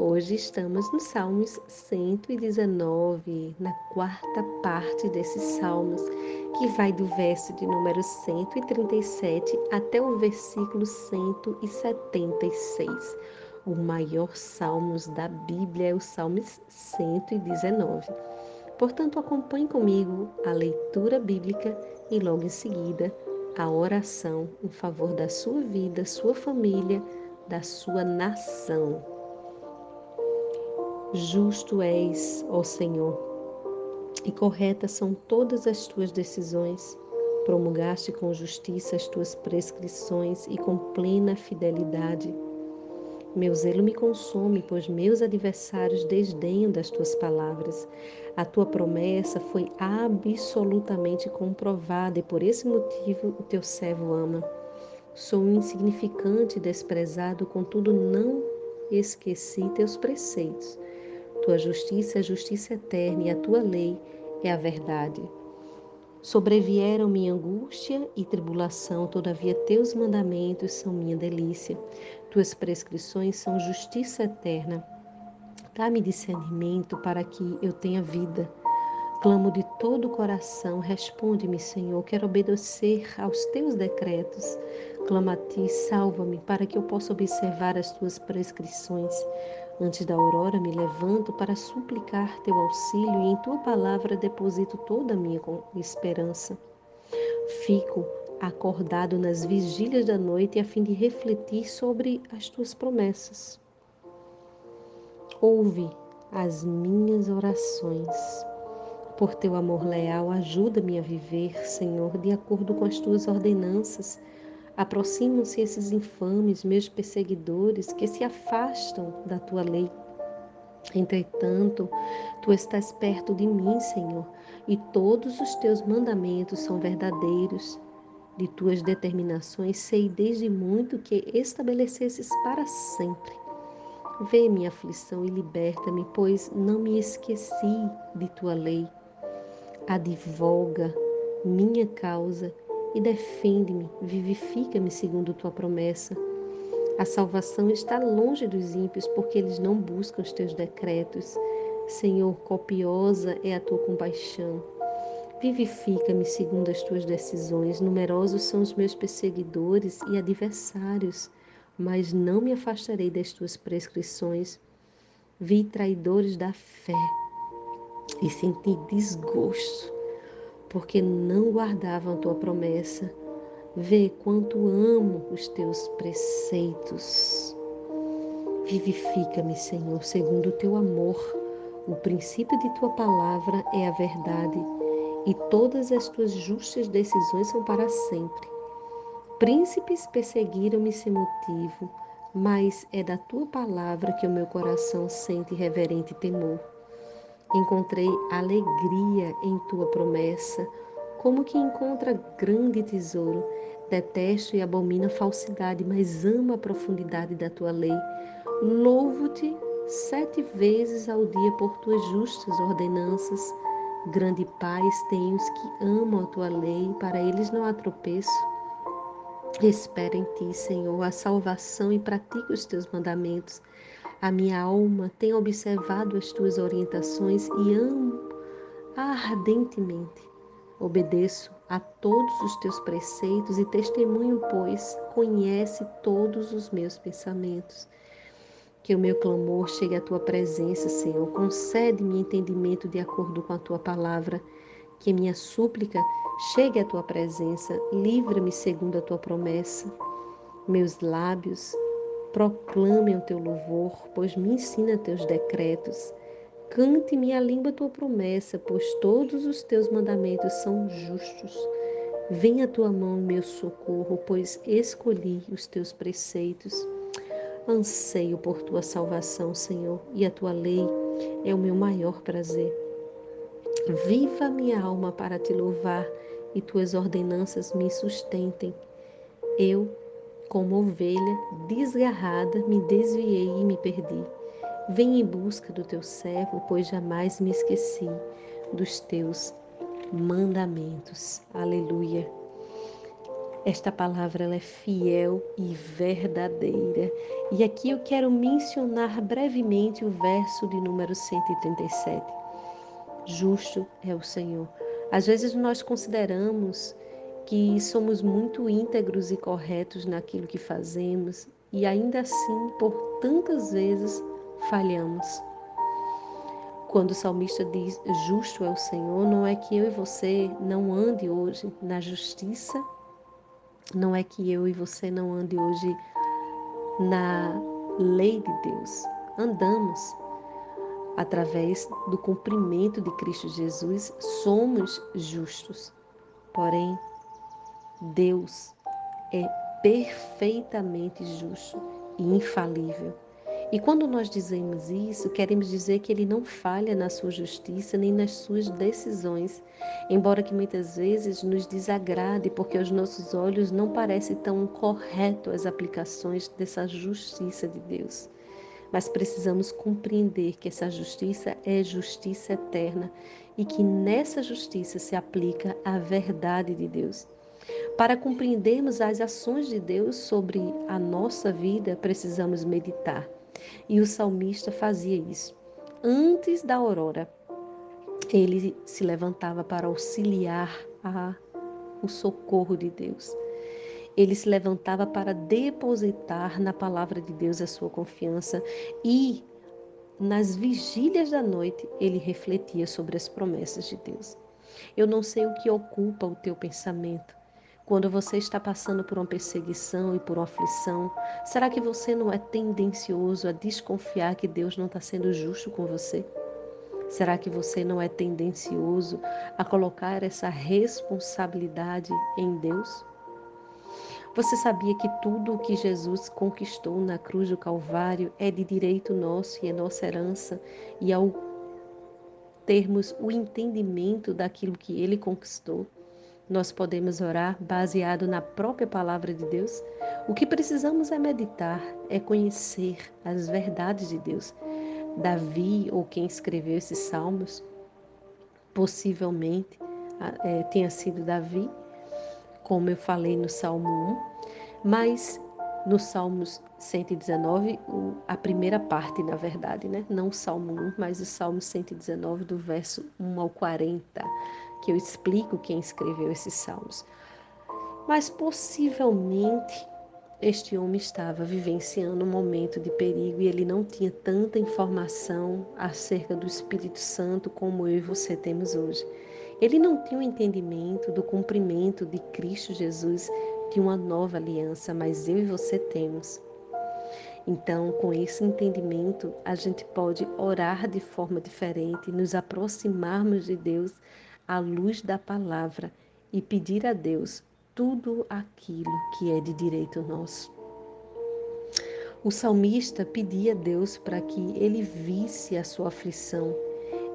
Hoje estamos no Salmos 119, na quarta parte desses salmos, que vai do verso de número 137 até o versículo 176. O maior salmos da Bíblia é o Salmos 119. Portanto, acompanhe comigo a leitura bíblica e logo em seguida a oração em favor da sua vida, sua família, da sua nação. Justo és, ó Senhor, e corretas são todas as tuas decisões. Promulgaste com justiça as tuas prescrições e com plena fidelidade. Meu zelo me consome, pois meus adversários desdenham das tuas palavras. A tua promessa foi absolutamente comprovada e por esse motivo o teu servo ama. Sou um insignificante e desprezado, contudo não esqueci teus preceitos. Tua justiça é justiça eterna e a tua lei é a verdade. Sobrevieram minha angústia e tribulação, todavia teus mandamentos são minha delícia. Tuas prescrições são justiça eterna. Dá-me discernimento para que eu tenha vida. Clamo de todo o coração, responde-me, Senhor. Quero obedecer aos teus decretos. Clamo a ti, salva-me, para que eu possa observar as tuas prescrições. Antes da aurora me levanto para suplicar teu auxílio e em tua palavra deposito toda a minha esperança. Fico acordado nas vigílias da noite a fim de refletir sobre as tuas promessas. Ouve as minhas orações. Por teu amor leal, ajuda-me a viver, Senhor, de acordo com as tuas ordenanças Aproximam-se esses infames, meus perseguidores, que se afastam da tua lei. Entretanto, tu estás perto de mim, Senhor, e todos os teus mandamentos são verdadeiros. De tuas determinações sei desde muito que estabelecesses para sempre. Vê minha aflição e liberta-me, pois não me esqueci de tua lei. Advoga minha causa e defende-me, vivifica-me segundo tua promessa. A salvação está longe dos ímpios, porque eles não buscam os teus decretos. Senhor, copiosa é a tua compaixão. Vivifica-me segundo as tuas decisões. Numerosos são os meus perseguidores e adversários, mas não me afastarei das tuas prescrições. Vi traidores da fé e senti desgosto porque não guardavam a tua promessa. Vê quanto amo os teus preceitos. Vivifica-me, Senhor, segundo o teu amor. O princípio de tua palavra é a verdade, e todas as tuas justas decisões são para sempre. Príncipes perseguiram-me sem motivo, mas é da tua palavra que o meu coração sente reverente temor. Encontrei alegria em tua promessa, como que encontra grande tesouro. Detesto e abomino a falsidade, mas amo a profundidade da tua lei. Louvo-te sete vezes ao dia por tuas justas ordenanças. Grande paz tem os que amam a tua lei, para eles não há tropeço. Espera em ti, Senhor, a salvação e pratica os teus mandamentos. A minha alma tem observado as tuas orientações e amo ardentemente. Obedeço a todos os teus preceitos e testemunho, pois conhece todos os meus pensamentos. Que o meu clamor chegue à tua presença, Senhor. Concede-me entendimento de acordo com a tua palavra. Que minha súplica chegue à tua presença. Livra-me segundo a tua promessa. Meus lábios Proclame o teu louvor, pois me ensina teus decretos. Cante minha língua tua promessa, pois todos os teus mandamentos são justos. Venha a tua mão, meu socorro, pois escolhi os teus preceitos. Anseio por tua salvação, Senhor, e a tua lei é o meu maior prazer. Viva minha alma para te louvar e tuas ordenanças me sustentem. Eu, como ovelha desgarrada, me desviei e me perdi. Vem em busca do teu servo, pois jamais me esqueci dos teus mandamentos. Aleluia. Esta palavra ela é fiel e verdadeira. E aqui eu quero mencionar brevemente o verso de número 137. Justo é o Senhor. Às vezes nós consideramos que somos muito íntegros e corretos naquilo que fazemos e ainda assim, por tantas vezes, falhamos. Quando o salmista diz justo é o Senhor, não é que eu e você não ande hoje na justiça, não é que eu e você não ande hoje na lei de Deus. Andamos através do cumprimento de Cristo Jesus, somos justos. Porém, Deus é perfeitamente justo e infalível. E quando nós dizemos isso, queremos dizer que ele não falha na sua justiça nem nas suas decisões, embora que muitas vezes nos desagrade porque aos nossos olhos não parece tão correto as aplicações dessa justiça de Deus. Mas precisamos compreender que essa justiça é justiça eterna e que nessa justiça se aplica a verdade de Deus. Para compreendermos as ações de Deus sobre a nossa vida, precisamos meditar. E o salmista fazia isso. Antes da aurora, ele se levantava para auxiliar a, o socorro de Deus. Ele se levantava para depositar na palavra de Deus a sua confiança e nas vigílias da noite ele refletia sobre as promessas de Deus. Eu não sei o que ocupa o teu pensamento, quando você está passando por uma perseguição e por uma aflição, será que você não é tendencioso a desconfiar que Deus não está sendo justo com você? Será que você não é tendencioso a colocar essa responsabilidade em Deus? Você sabia que tudo o que Jesus conquistou na cruz do Calvário é de direito nosso e é nossa herança? E ao termos o entendimento daquilo que ele conquistou, nós podemos orar baseado na própria palavra de Deus? O que precisamos é meditar, é conhecer as verdades de Deus. Davi, ou quem escreveu esses salmos, possivelmente é, tenha sido Davi, como eu falei no Salmo 1, mas no Salmos 119, a primeira parte, na verdade, né? não o Salmo 1, mas o Salmo 119, do verso 1 ao 40 que eu explico quem escreveu esses salmos. Mas possivelmente este homem estava vivenciando um momento de perigo e ele não tinha tanta informação acerca do Espírito Santo como eu e você temos hoje. Ele não tinha o um entendimento do cumprimento de Cristo Jesus de uma nova aliança, mas eu e você temos. Então, com esse entendimento, a gente pode orar de forma diferente, nos aproximarmos de Deus à luz da palavra e pedir a Deus tudo aquilo que é de direito nosso. O salmista pedia a Deus para que ele visse a sua aflição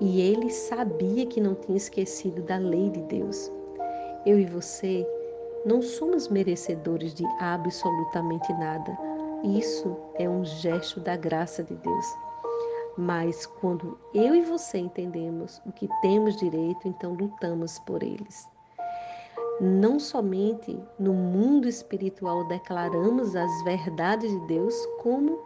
e ele sabia que não tinha esquecido da lei de Deus. Eu e você não somos merecedores de absolutamente nada. Isso é um gesto da graça de Deus. Mas quando eu e você entendemos o que temos direito, então lutamos por eles. Não somente no mundo espiritual declaramos as verdades de Deus, como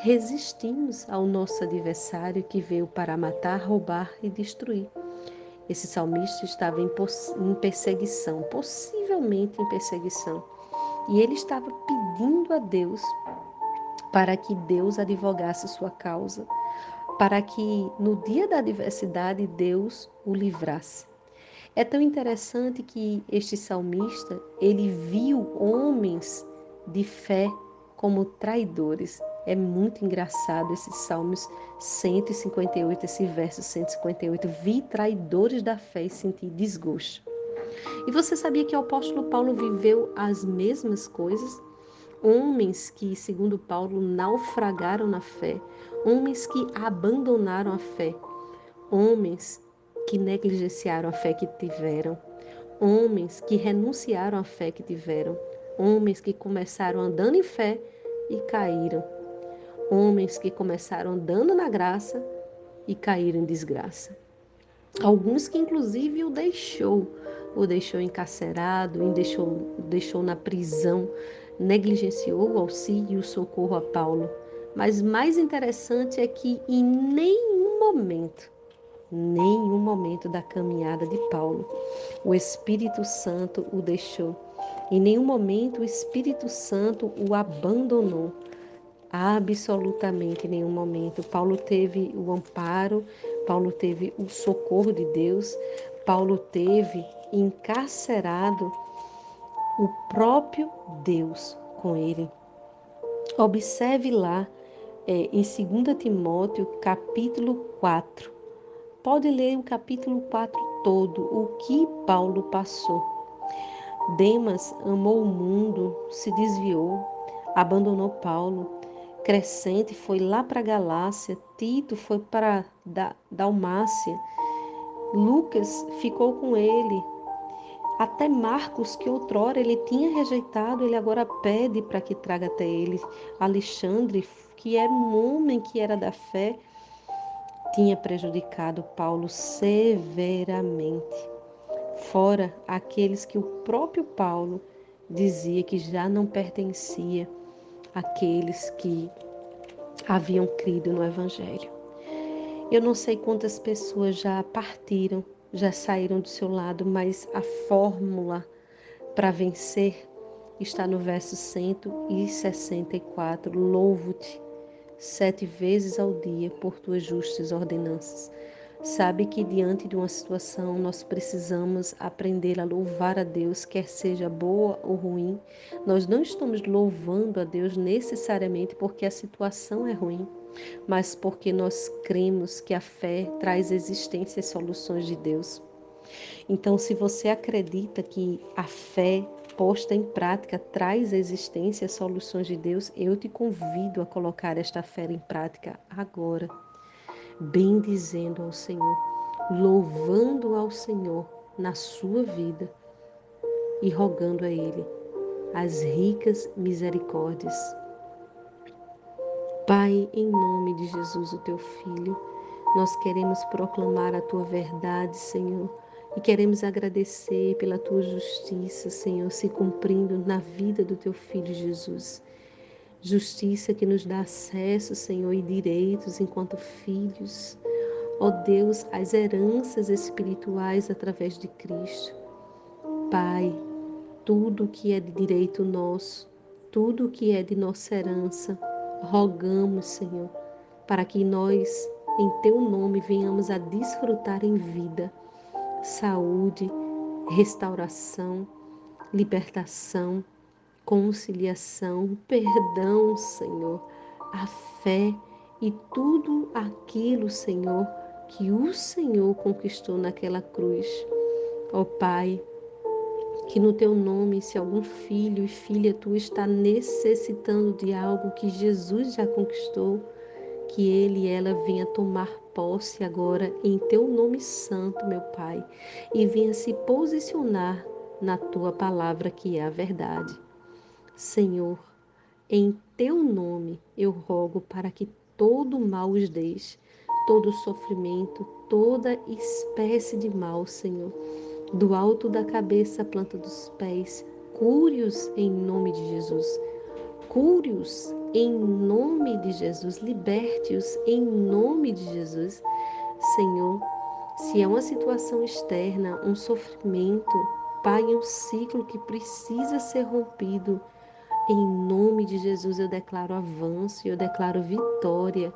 resistimos ao nosso adversário que veio para matar, roubar e destruir. Esse salmista estava em perseguição, possivelmente em perseguição, e ele estava pedindo a Deus para que Deus advogasse sua causa, para que no dia da adversidade Deus o livrasse. É tão interessante que este salmista, ele viu homens de fé como traidores. É muito engraçado esses Salmos 158, esse verso 158. Vi traidores da fé e senti desgosto. E você sabia que o apóstolo Paulo viveu as mesmas coisas? Homens que, segundo Paulo, naufragaram na fé, homens que abandonaram a fé, homens que negligenciaram a fé que tiveram, homens que renunciaram à fé que tiveram, homens que começaram andando em fé e caíram, homens que começaram andando na graça e caíram em desgraça. Alguns que inclusive o deixou, o deixou encarcerado, o deixou, deixou na prisão, negligenciou o auxílio e o socorro a Paulo. Mas mais interessante é que em nenhum momento, nenhum momento da caminhada de Paulo, o Espírito Santo o deixou. Em nenhum momento o Espírito Santo o abandonou. Absolutamente em nenhum momento. Paulo teve o amparo, Paulo teve o socorro de Deus, Paulo teve encarcerado o próprio Deus com ele. Observe lá é, em 2 Timóteo, capítulo 4. Pode ler o capítulo 4 todo, o que Paulo passou. Demas amou o mundo, se desviou, abandonou Paulo, Crescente foi lá para Galácia, Tito foi para Dalmácia, Lucas ficou com ele. Até Marcos, que outrora ele tinha rejeitado, ele agora pede para que traga até ele. Alexandre, que era um homem que era da fé, tinha prejudicado Paulo severamente. Fora aqueles que o próprio Paulo dizia que já não pertencia aqueles que haviam crido no Evangelho. Eu não sei quantas pessoas já partiram, já saíram do seu lado, mas a fórmula para vencer está no verso 164. Louvo-te sete vezes ao dia por tuas justas ordenanças sabe que diante de uma situação nós precisamos aprender a louvar a Deus, quer seja boa ou ruim. Nós não estamos louvando a Deus necessariamente porque a situação é ruim, mas porque nós cremos que a fé traz existência e soluções de Deus. Então, se você acredita que a fé posta em prática traz existência e soluções de Deus, eu te convido a colocar esta fé em prática agora bendizendo ao Senhor, louvando ao Senhor na sua vida e rogando a Ele as ricas misericórdias. Pai, em nome de Jesus, o teu Filho, nós queremos proclamar a tua verdade, Senhor, e queremos agradecer pela tua justiça, Senhor, se cumprindo na vida do teu Filho Jesus justiça que nos dá acesso, Senhor, e direitos enquanto filhos. Ó Deus, as heranças espirituais através de Cristo. Pai, tudo que é de direito nosso, tudo que é de nossa herança, rogamos, Senhor, para que nós, em Teu nome, venhamos a desfrutar em vida saúde, restauração, libertação, conciliação, perdão, Senhor, a fé e tudo aquilo, Senhor, que o Senhor conquistou naquela cruz. Ó Pai, que no teu nome, se algum filho e filha tua está necessitando de algo que Jesus já conquistou, que ele e ela venha tomar posse agora em teu nome santo, meu Pai, e venha se posicionar na tua palavra que é a verdade. Senhor, em teu nome eu rogo para que todo mal os deixe, todo sofrimento, toda espécie de mal, Senhor, do alto da cabeça à planta dos pés, cure-os em nome de Jesus. Cure-os em nome de Jesus, liberte-os em nome de Jesus. Senhor, se é uma situação externa, um sofrimento, Pai, um ciclo que precisa ser rompido, em nome de Jesus eu declaro avanço e eu declaro vitória.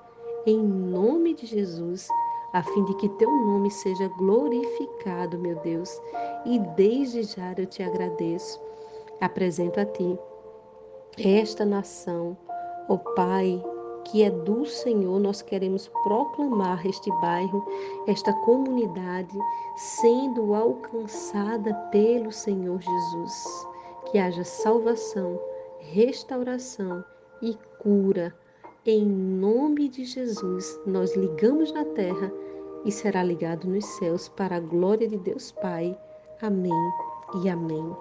Em nome de Jesus, a fim de que teu nome seja glorificado, meu Deus. E desde já eu te agradeço. Apresento a ti esta nação, ó Pai, que é do Senhor, nós queremos proclamar este bairro, esta comunidade, sendo alcançada pelo Senhor Jesus. Que haja salvação restauração e cura. Em nome de Jesus, nós ligamos na terra e será ligado nos céus para a glória de Deus Pai. Amém e amém.